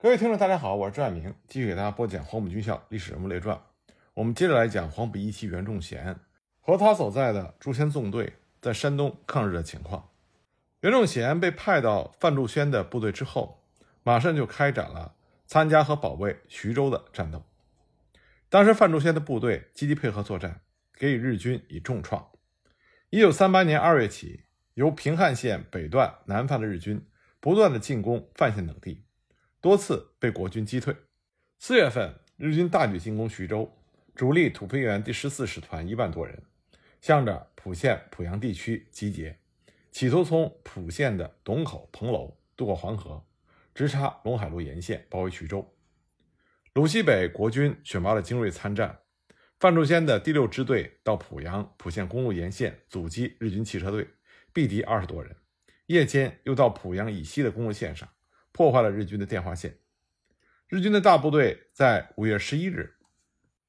各位听众，大家好，我是朱爱明，继续给大家播讲黄埔军校历史人物列传。我们接着来讲黄埔一期袁仲贤和他所在的朱仙纵队在山东抗日的情况。袁仲贤被派到范仲淹的部队之后，马上就开展了参加和保卫徐州的战斗。当时范仲淹的部队积极配合作战，给予日军以重创。一九三八年二月起，由平汉线北段南犯的日军不断的进攻范县等地。多次被国军击退。四月份，日军大举进攻徐州，主力土肥原第十四师团一万多人，向着蒲县濮阳地区集结，企图从蒲县的董口、彭楼渡过黄河，直插陇海路沿线，包围徐州。鲁西北国军选拔了精锐参战，范仲淹的第六支队到濮阳蒲县公路沿线阻击日军汽车队，毙敌二十多人。夜间又到濮阳以西的公路线上。破坏了日军的电话线。日军的大部队在五月十一日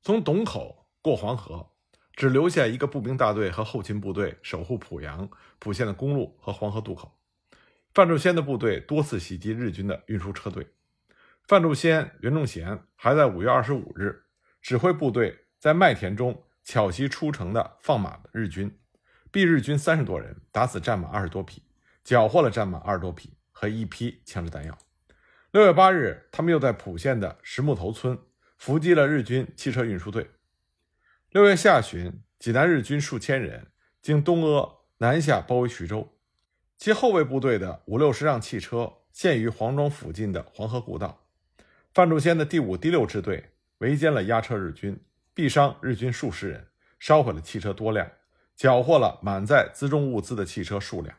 从董口过黄河，只留下一个步兵大队和后勤部队守护濮阳、蒲县的公路和黄河渡口。范仲淹的部队多次袭击日军的运输车队。范仲淹、袁仲贤还在五月二十五日指挥部队在麦田中巧袭出城的放马的日军，毙日军三十多人，打死战马二十多匹，缴获了战马二十多匹。和一批枪支弹药。六月八日，他们又在蒲县的石木头村伏击了日军汽车运输队。六月下旬，济南日军数千人经东阿南下，包围徐州。其后卫部队的五六十辆汽车陷于黄庄附近的黄河故道。范仲淹的第五、第六支队围歼了押车日军，毙伤日军数十人，烧毁了汽车多辆，缴获了满载辎重物资的汽车数辆。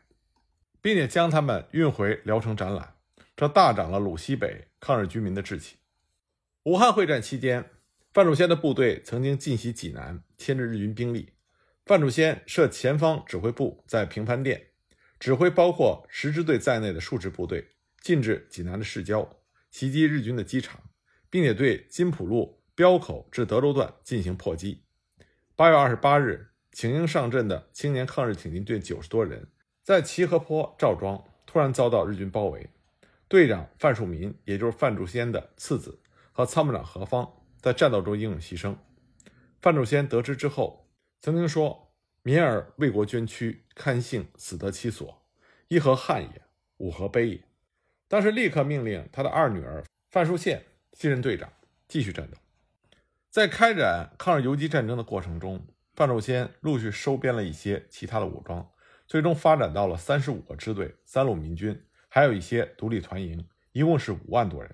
并且将他们运回聊城展览，这大涨了鲁西北抗日军民的志气。武汉会战期间，范祖先的部队曾经进袭济南，牵制日军兵力。范祖先设前方指挥部在平潘店，指挥包括十支队在内的数支部队进至济南的市郊，袭击日军的机场，并且对金浦路标口至德州段进行破击。八月二十八日，请缨上阵的青年抗日挺进队九十多人。在齐河坡赵庄突然遭到日军包围，队长范树民，也就是范仲淹的次子，和参谋长何方在战斗中英勇牺牲。范仲淹得知之后，曾经说：“民儿为国捐躯，堪幸死得其所，一何憾也，五何悲也。”当时立刻命令他的二女儿范淑宪继任队长，继续战斗。在开展抗日游击战争的过程中，范仲淹陆续收编了一些其他的武装。最终发展到了三十五个支队、三路民军，还有一些独立团营，一共是五万多人。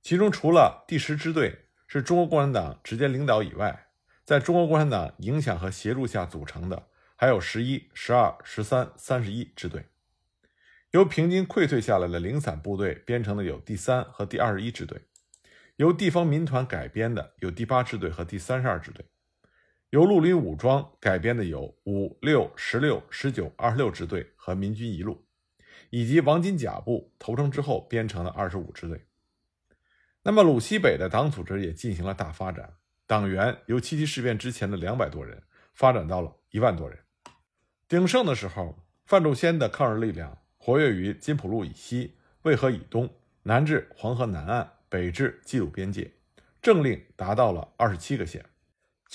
其中除了第十支队是中国共产党直接领导以外，在中国共产党影响和协助下组成的，还有十一、十二、十三、三十一支队。由平津溃退下来的零散部队编成的有第三和第二十一支队，由地方民团改编的有第八支队和第三十二支队。由陆林武装改编的有五六十六十九二十六支队和民军一路，以及王金甲部投诚之后编成的二十五支队。那么鲁西北的党组织也进行了大发展，党员由七七事变之前的两百多人发展到了一万多人。鼎盛的时候，范仲淹的抗日力量活跃于金浦路以西、渭河以东，南至黄河南岸，北至冀鲁边界，政令达到了二十七个县。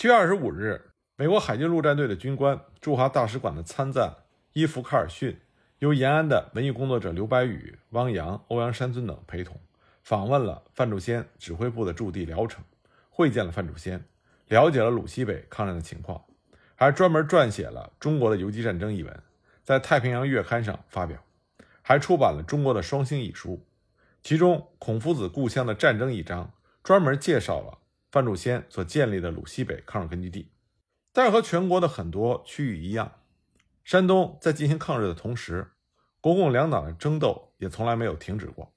七月二十五日，美国海军陆战队的军官、驻华大使馆的参赞伊夫·卡尔逊，由延安的文艺工作者刘白羽、汪洋、欧阳山尊等陪同，访问了范仲淹指挥部的驻地聊城，会见了范仲淹，了解了鲁西北抗战的情况，还专门撰写了《中国的游击战争》一文，在《太平洋月刊》上发表，还出版了中国的双星一书，其中《孔夫子故乡的战争》一章专门介绍了。范仲淹所建立的鲁西北抗日根据地，但是和全国的很多区域一样，山东在进行抗日的同时，国共两党的争斗也从来没有停止过。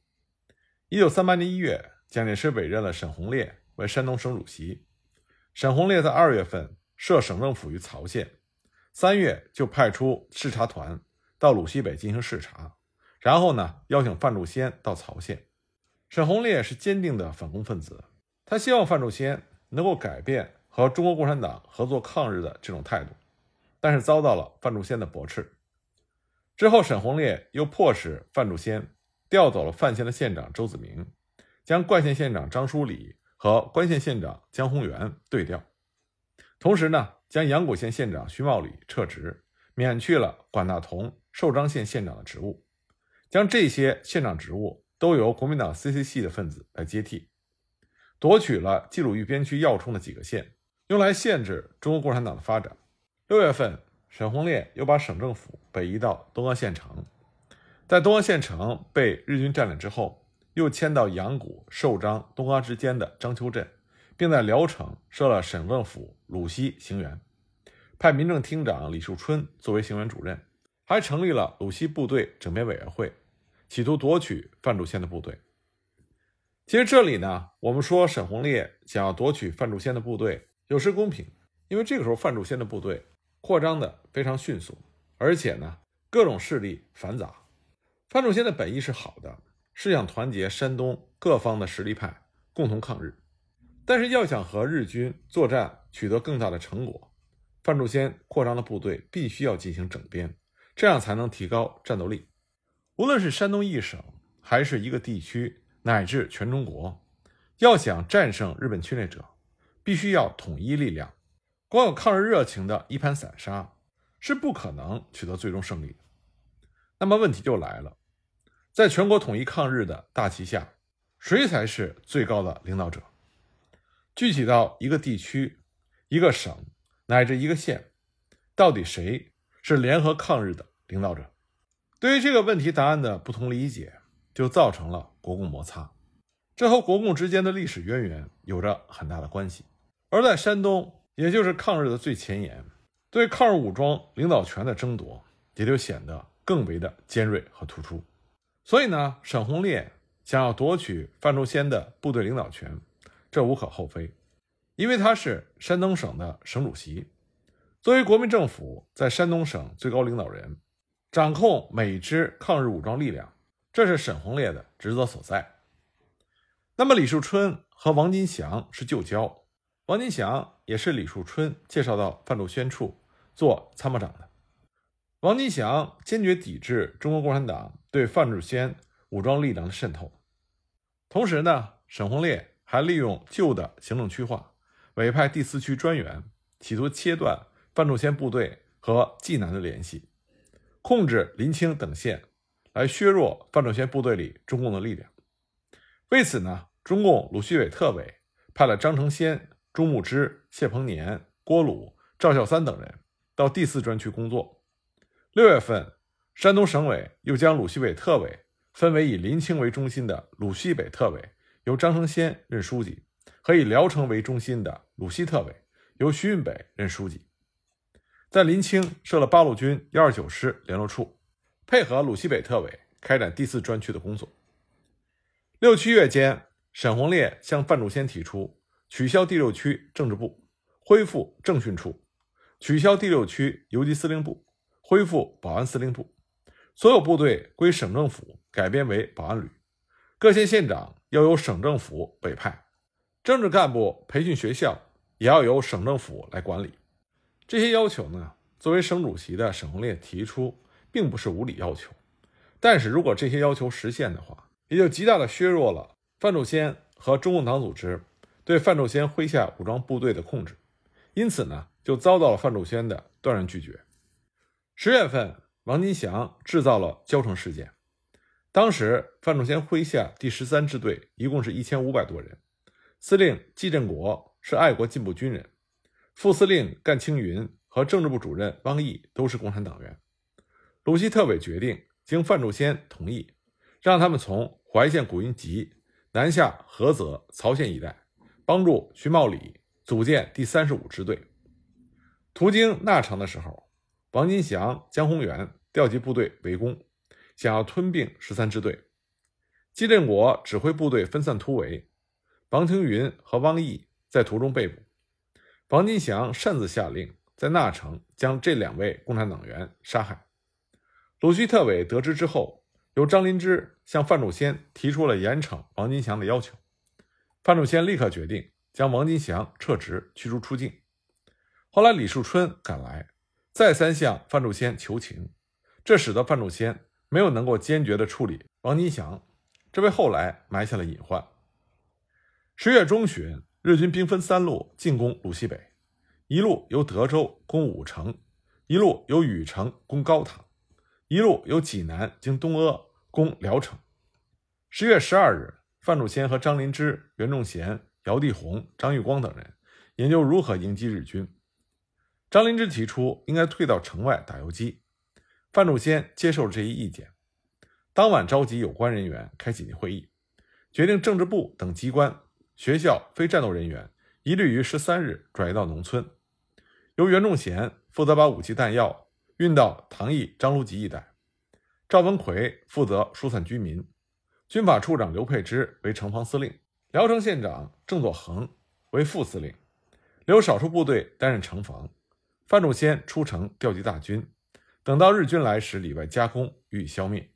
一九三八年一月，蒋介石委任了沈鸿烈为山东省主席。沈鸿烈在二月份设省政府于曹县，三月就派出视察团到鲁西北进行视察，然后呢，邀请范仲淹到曹县。沈鸿烈是坚定的反共分子。他希望范仲淹能够改变和中国共产党合作抗日的这种态度，但是遭到了范仲淹的驳斥。之后，沈鸿烈又迫使范仲淹调走了范县的县长周子明，将冠县县长张书礼和关县县长江宏源对调，同时呢，将阳谷县县长徐茂礼撤职，免去了管大同寿张县县长的职务，将这些县长职务都由国民党 CC 系的分子来接替，夺取了冀鲁豫边区要冲的几个县，用来限制中国共产党的发展。六月份，沈鸿烈又把省政府北移到东阿县城，在东阿县城被日军占领之后。又迁到阳谷、寿张、东阿之间的章丘镇，并在聊城设了省政府鲁西行辕，派民政厅长李树春作为行辕主任，还成立了鲁西部队整编委员会，企图夺取范祝先的部队。其实这里呢，我们说沈鸿烈想要夺取范祝先的部队有失公平，因为这个时候范祝先的部队扩张的非常迅速，而且呢各种势力繁杂。范仲先的本意是好的。是想团结山东各方的实力派，共同抗日。但是要想和日军作战取得更大的成果，范仲先扩张的部队必须要进行整编，这样才能提高战斗力。无论是山东一省，还是一个地区，乃至全中国，要想战胜日本侵略者，必须要统一力量。光有抗日热情的一盘散沙，是不可能取得最终胜利的。那么问题就来了。在全国统一抗日的大旗下，谁才是最高的领导者？具体到一个地区、一个省乃至一个县，到底谁是联合抗日的领导者？对于这个问题答案的不同理解，就造成了国共摩擦。这和国共之间的历史渊源有着很大的关系。而在山东，也就是抗日的最前沿，对抗日武装领导权的争夺也就显得更为的尖锐和突出。所以呢，沈鸿烈想要夺取范仲先的部队领导权，这无可厚非，因为他是山东省的省主席，作为国民政府在山东省最高领导人，掌控每支抗日武装力量，这是沈鸿烈的职责所在。那么李树春和王金祥是旧交，王金祥也是李树春介绍到范仲先处做参谋长的。王金祥坚决抵制中国共产党对范仲先武装力量的渗透，同时呢，沈鸿烈还利用旧的行政区划，委派第四区专员，企图切断范仲先部队和济南的联系，控制临清等县，来削弱范仲先部队里中共的力量。为此呢，中共鲁西北特委派了张成先、朱穆之、谢鹏年、郭鲁、赵孝三等人到第四专区工作。六月份，山东省委又将鲁西北特委分为以林清为中心的鲁西北特委，由张成先任书记；和以聊城为中心的鲁西特委，由徐运北任书记。在临清设了八路军幺二九师联络处，配合鲁西北特委开展第四专区的工作。六七月间，沈鸿烈向范仲先提出取消第六区政治部，恢复政训处，取消第六区游击司令部。恢复保安司令部，所有部队归省政府改编为保安旅，各县县长要由省政府委派，政治干部培训学校也要由省政府来管理。这些要求呢，作为省主席的沈鸿烈提出，并不是无理要求，但是如果这些要求实现的话，也就极大的削弱了范仲先和中共党组织对范仲先麾下武装部队的控制，因此呢，就遭到了范仲先的断然拒绝。十月份，王金祥制造了交城事件。当时，范仲先麾下第十三支队一共是一千五百多人，司令季振国是爱国进步军人，副司令干青云和政治部主任汪毅都是共产党员。鲁西特委决定，经范仲先同意，让他们从淮县古云集南下菏泽、曹县一带，帮助徐茂礼组建第三十五支队。途经那城的时候。王金祥、江宏源调集部队围攻，想要吞并十三支队。季振国指挥部队分散突围，王廷云和汪毅在途中被捕。王金祥擅自下令在那城将这两位共产党员杀害。鲁西特委得知之后，由张灵芝向范仲先提出了严惩王金祥的要求。范仲先立刻决定将王金祥撤职、驱逐出境。后来李树春赶来。再三向范仲先求情，这使得范仲先没有能够坚决地处理王金祥，这为后来埋下了隐患。十月中旬，日军兵分三路进攻鲁西北，一路由德州攻武城，一路由禹城攻高唐，一路由济南经东阿攻聊城。十月十二日，范仲先和张灵芝、袁仲贤、姚地红、张玉光等人研究如何迎击日军。张灵芝提出应该退到城外打游击，范仲先接受了这一意见。当晚召集有关人员开紧急会议，决定政治部等机关、学校非战斗人员一律于十三日转移到农村，由袁仲贤负责把武器弹药运到唐邑、张鲁集一带，赵文奎负责疏散居民，军法处长刘佩之为城防司令，聊城县长郑作恒为副司令，留少数部队担任城防。范仲先出城调集大军，等到日军来时，里外夹攻，予以消灭。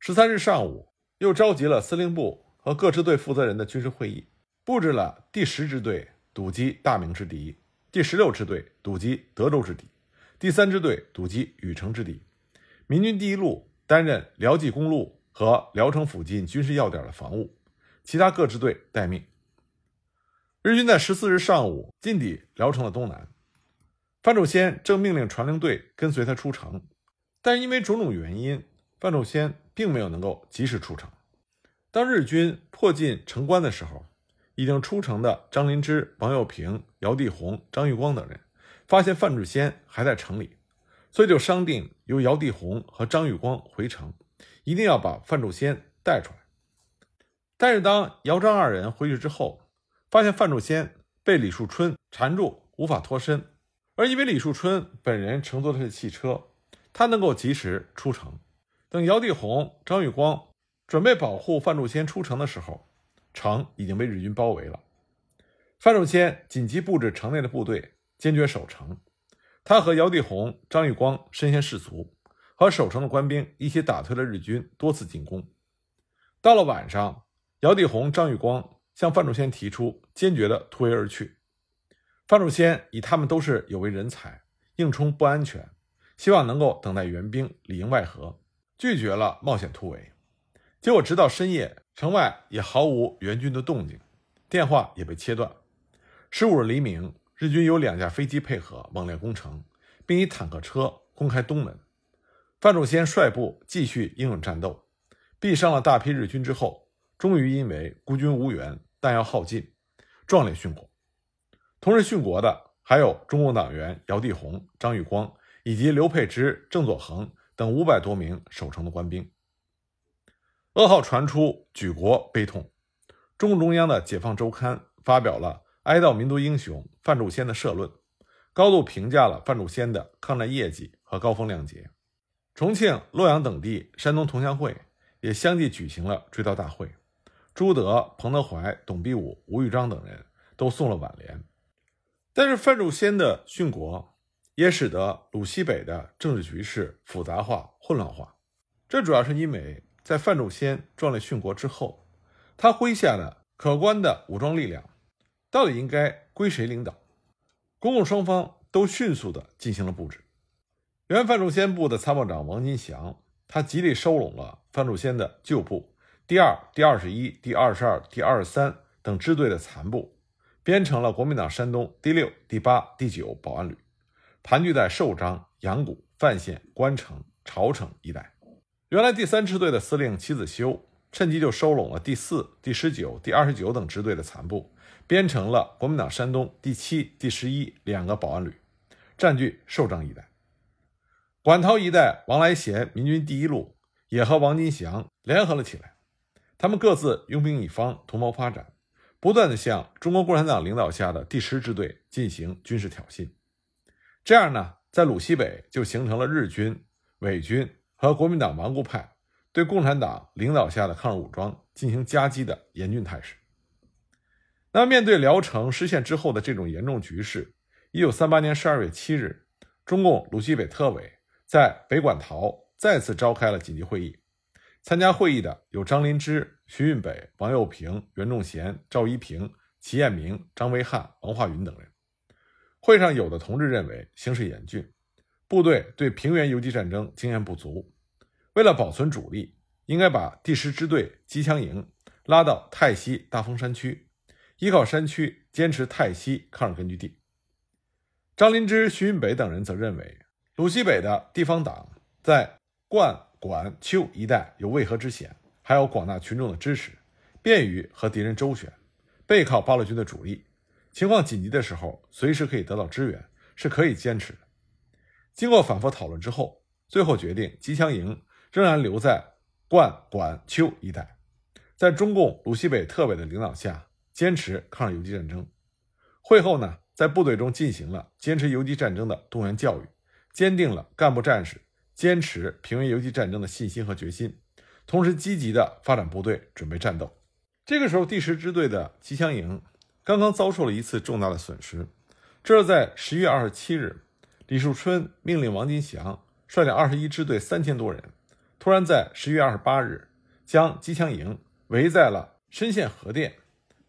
十三日上午，又召集了司令部和各支队负责人的军事会议，布置了第十支队堵击大名之敌，第十六支队堵击德州之敌，第三支队堵击禹城之敌。民军第一路担任辽冀公路和聊城附近军事要点的防务，其他各支队待命。日军在十四日上午进抵聊城的东南。范仲先正命令传令队跟随他出城，但因为种种原因，范仲先并没有能够及时出城。当日军迫近城关的时候，已经出城的张灵芝、王友平、姚地红、张玉光等人发现范仲先还在城里，所以就商定由姚地红和张玉光回城，一定要把范仲先带出来。但是当姚张二人回去之后，发现范仲先被李树春缠住，无法脱身。而因为李树春本人乘坐的是汽车，他能够及时出城。等姚地红、张玉光准备保护范仲先出城的时候，城已经被日军包围了。范仲先紧急布置城内的部队，坚决守城。他和姚地红、张玉光身先士卒，和守城的官兵一起打退了日军多次进攻。到了晚上，姚地红、张玉光向范仲先提出坚决的突围而去。范仲先以他们都是有为人才，硬冲不安全，希望能够等待援兵里应外合，拒绝了冒险突围。结果直到深夜，城外也毫无援军的动静，电话也被切断。十五日黎明，日军有两架飞机配合猛烈攻城，并以坦克车攻开东门。范仲先率部继续英勇战斗，毙伤了大批日军之后，终于因为孤军无援，弹药耗尽，壮烈殉国。同日殉国的还有中共党员姚地红、张玉光以及刘佩之、郑作恒等五百多名守城的官兵。噩耗传出，举国悲痛。中共中央的《解放周刊》发表了哀悼民族英雄范仲先的社论，高度评价了范仲先的抗战业绩和高风亮节。重庆、洛阳等地山东同乡会也相继举行了追悼大会，朱德、彭德怀、董必武、吴玉章等人都送了挽联。但是范仲先的殉国，也使得鲁西北的政治局势复杂化、混乱化。这主要是因为在范仲先壮烈殉国之后，他麾下的可观的武装力量到底应该归谁领导？公共双方都迅速地进行了布置。原范仲先部的参谋长王金祥，他极力收拢了范仲先的旧部第二、第二十一、第二十二、第二十三等支队的残部。编成了国民党山东第六、第八、第九保安旅，盘踞在寿张、阳谷、范县、关城、朝城一带。原来第三支队的司令齐子修趁机就收拢了第四、第十九、第二十九等支队的残部，编成了国民党山东第七、第十一两个保安旅，占据寿张一带。馆陶一带，王来贤民军第一路也和王金祥联合了起来，他们各自拥兵一方，图谋发展。不断的向中国共产党领导下的第十支队进行军事挑衅，这样呢，在鲁西北就形成了日军、伪军和国民党顽固派对共产党领导下的抗日武装进行夹击的严峻态势。那，面对聊城失陷之后的这种严重局势，一九三八年十二月七日，中共鲁西北特委在北馆陶再次召开了紧急会议。参加会议的有张灵芝、徐运北、王幼平、袁仲贤、赵一平、齐彦明、张维汉、王化云等人。会上有的同志认为形势严峻，部队对平原游击战争经验不足，为了保存主力，应该把第十支队机枪营拉到泰西大峰山区，依靠山区坚持泰西抗日根据地。张灵芝、徐运北等人则认为，鲁西北的地方党在灌、管、丘一带有渭河之险，还有广大群众的支持，便于和敌人周旋，背靠八路军的主力，情况紧急的时候随时可以得到支援，是可以坚持的。经过反复讨论之后，最后决定机枪营仍然留在灌、管、丘一带，在中共鲁西北特委的领导下坚持抗日游击战争。会后呢？在部队中进行了坚持游击战争的动员教育，坚定了干部战士坚持平原游击战争的信心和决心，同时积极的发展部队，准备战斗。这个时候，第十支队的机枪营刚刚遭受了一次重大的损失。这是在十月二十七日，李树春命令王金祥率领二十一支队三千多人，突然在十月二十八日将机枪营围在了深县河店，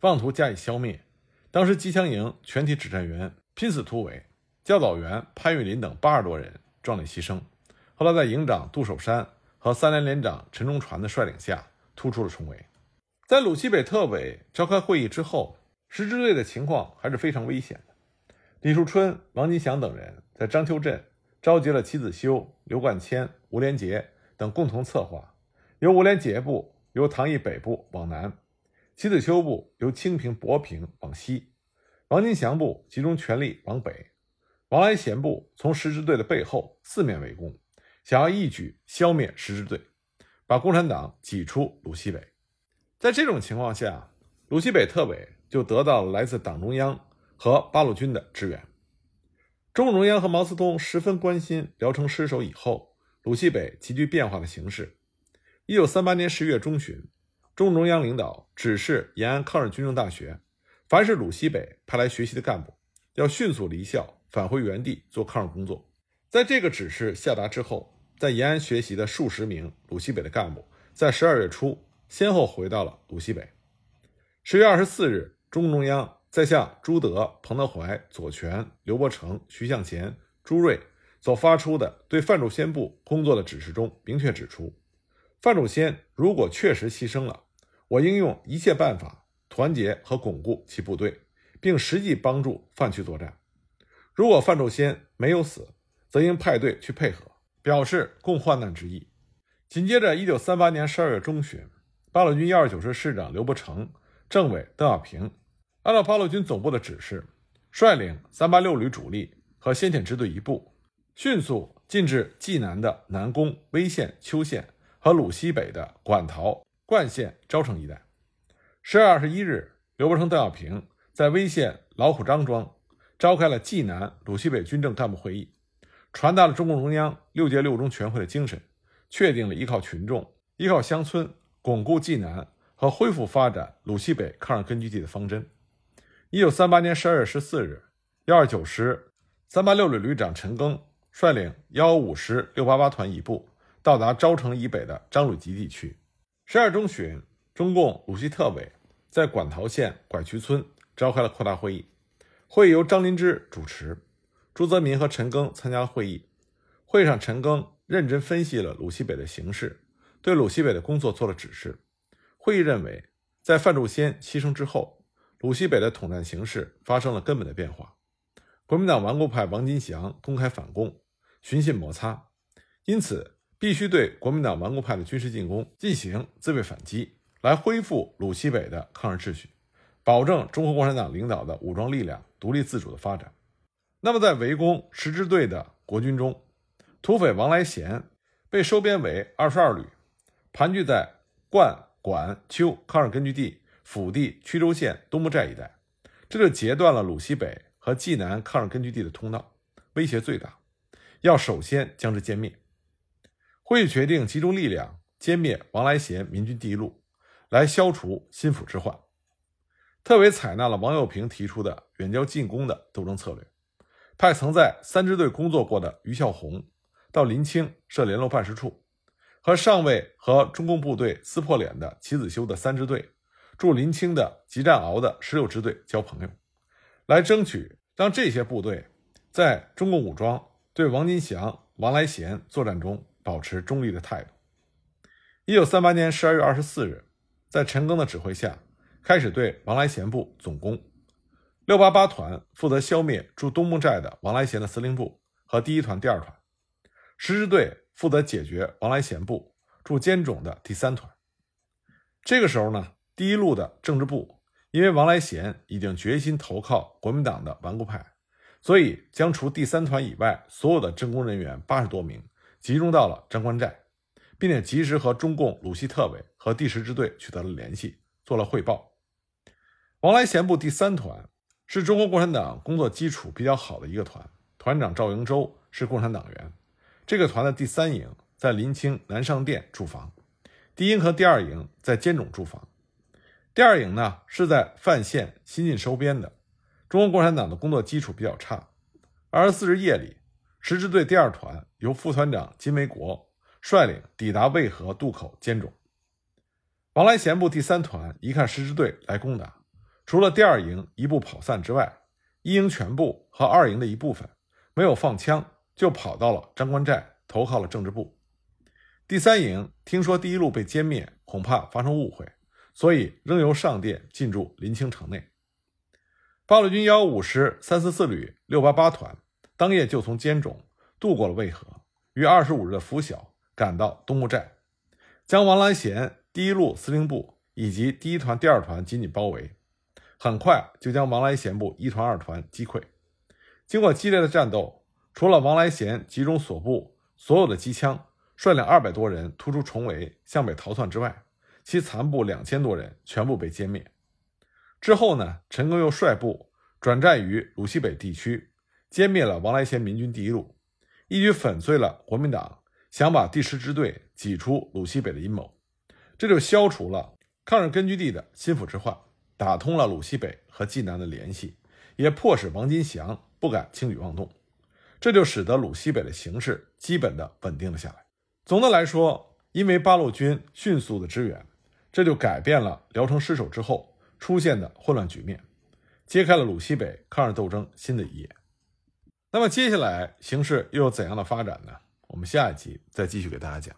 妄图加以消灭。当时机枪营全体指战员拼死突围，教导员潘玉林等八十多人壮烈牺牲。后来在营长杜守山和三连连长陈忠传的率领下，突出了重围。在鲁西北特委召开会议之后，十支队的情况还是非常危险的。李树春、王金祥等人在章丘镇召集了齐子修、刘冠谦、吴连杰等共同策划，由吴连杰部由唐弋北部往南。齐子修部由清平、博平往西，王金祥部集中全力往北，王来贤部从十支队的背后四面围攻，想要一举消灭十支队，把共产党挤出鲁西北。在这种情况下，鲁西北特委就得到了来自党中央和八路军的支援。中共中央和毛泽东十分关心聊城失守以后鲁西北急剧变化的形势。一九三八年十月中旬。中共中央领导指示延安抗日军政大学，凡是鲁西北派来学习的干部，要迅速离校返回原地做抗日工作。在这个指示下达之后，在延安学习的数十名鲁西北的干部，在十二月初先后回到了鲁西北。十月二十四日，中共中央在向朱德、彭德怀、左权、刘伯承、徐向前、朱瑞所发出的对范仲先部工作的指示中，明确指出，范仲先如果确实牺牲了。我应用一切办法团结和巩固其部队，并实际帮助范区作战。如果范仲先没有死，则应派队去配合，表示共患难之意。紧接着，一九三八年十二月中旬，八路军幺二九师师长刘伯承、政委邓小平，按照八路军总部的指示，率领三八六旅主力和先遣支队一部，迅速进至济南的南宫、威县、邱县和鲁西北的馆陶。灌县、昭城一带。十月二十一日，刘伯承、邓小平在威县老虎张庄召开了济南鲁西北军政干部会议，传达了中共中央六届六中全会的精神，确定了依靠群众、依靠乡村巩固济南和恢复发展鲁西北抗日根据地的方针。一九三八年十二月十四日，幺二九师三八六旅旅长陈赓率领幺五师六八八团一部到达昭城以北的张鲁集地区。十二中旬，中共鲁西特委在馆陶县拐渠村召开了扩大会议，会议由张灵芝主持，朱泽民和陈赓参加了会议。会上，陈赓认真分析了鲁西北的形势，对鲁西北的工作做了指示。会议认为，在范仲先牺牲之后，鲁西北的统战形势发生了根本的变化。国民党顽固派王金祥公开反共，寻衅摩擦，因此。必须对国民党顽固派的军事进攻进行自卫反击，来恢复鲁西北的抗日秩序，保证中国共产党领导的武装力量独立自主的发展。那么，在围攻十支队的国军中，土匪王来贤被收编为二十二旅，盘踞在灌、管、丘抗日根据地腹地曲周县东木寨一带，这就截断了鲁西北和济南抗日根据地的通道，威胁最大，要首先将之歼灭。会议决定集中力量歼灭王来贤民军第一路，来消除心腹之患。特委采纳了王友平提出的远交近攻的斗争策略，派曾在三支队工作过的于孝宏到临清设联络办事处，和尚未和中共部队撕破脸的齐子修的三支队驻临清的吉战鳌的十六支队交朋友，来争取让这些部队在中共武装对王金祥、王来贤作战中。保持中立的态度。一九三八年十二月二十四日，在陈赓的指挥下，开始对王来贤部总攻。六八八团负责消灭驻东木寨的王来贤的司令部和第一团、第二团，十支队负责解决王来贤部驻坚种的第三团。这个时候呢，第一路的政治部因为王来贤已经决心投靠国民党的顽固派，所以将除第三团以外所有的政工人员八十多名集中到了张官寨，并且及时和中共鲁西特委和第十支队取得了联系，做了汇报。王来贤部第三团。是中国共产党工作基础比较好的一个团，团长赵迎洲是共产党员。这个团的第三营在临清南上店驻防，第一营和第二营在坚种驻防。第二营呢是在范县新近收编的。中国共产党的工作基础比较差。二十四日夜里，十支队第二团由副团长金维国率领抵达渭河渡口坚种。王来贤部第三团一看十支队来攻打。除了第二营一部跑散之外，一营全部和二营的一部分没有放枪，就跑到了张官寨投靠了政治部。第三营听说第一路被歼灭，恐怕发生误会，所以仍由上殿进驻临清城内。八路军幺五师三四四旅六八八团当夜就从坚种渡过了渭河，于二十五日的拂晓赶到东木寨，将王来贤第一路司令部以及第一团、第二团紧紧包围。很快就将王来贤部一团、二团击溃。经过激烈的战斗，除了王来贤集中所部所有的机枪，率领二百多人突出重围向北逃窜之外，其残部两千多人全部被歼灭。之后呢，陈赓又率部转战于鲁西北地区，歼灭了王来贤民军第一路，一举粉碎了国民党想把第十支队挤出鲁西北的阴谋。这就消除了抗日根据地的心腹之患。打通了鲁西北和济南的联系，也迫使王金祥不敢轻举妄动，这就使得鲁西北的形势基本的稳定了下来。总的来说，因为八路军迅速的支援，这就改变了聊城失守之后出现的混乱局面，揭开了鲁西北抗日斗争新的一页。那么接下来形势又有怎样的发展呢？我们下一集再继续给大家讲。